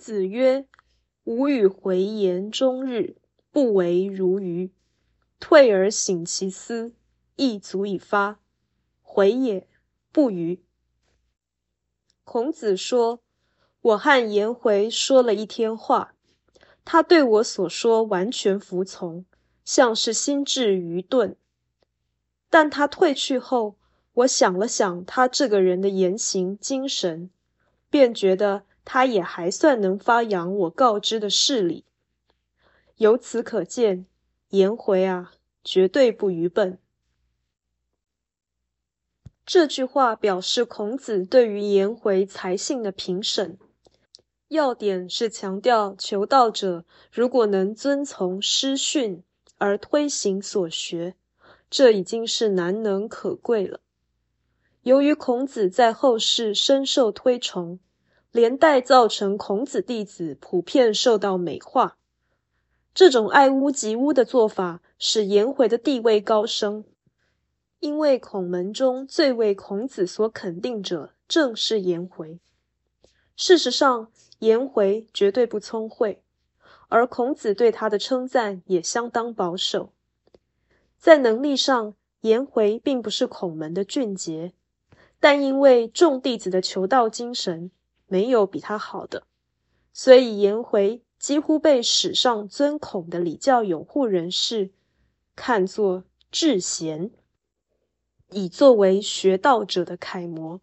子曰：“吾与回言终日，不为如愚。退而省其思，亦足以发。回也，不愚。”孔子说：“我和颜回说了一天话，他对我所说完全服从，像是心智愚钝。但他退去后，我想了想他这个人的言行精神，便觉得。”他也还算能发扬我告知的事理，由此可见，颜回啊，绝对不愚笨。这句话表示孔子对于颜回才性的评审，要点是强调求道者如果能遵从师训而推行所学，这已经是难能可贵了。由于孔子在后世深受推崇。连带造成孔子弟子普遍受到美化，这种爱屋及乌的做法使颜回的地位高升。因为孔门中最为孔子所肯定者正是颜回。事实上，颜回绝对不聪慧，而孔子对他的称赞也相当保守。在能力上，颜回并不是孔门的俊杰，但因为众弟子的求道精神。没有比他好的，所以颜回几乎被史上尊孔的礼教拥护人士看作至贤，以作为学道者的楷模。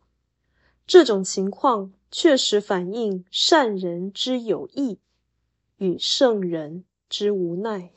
这种情况确实反映善人之有意与圣人之无奈。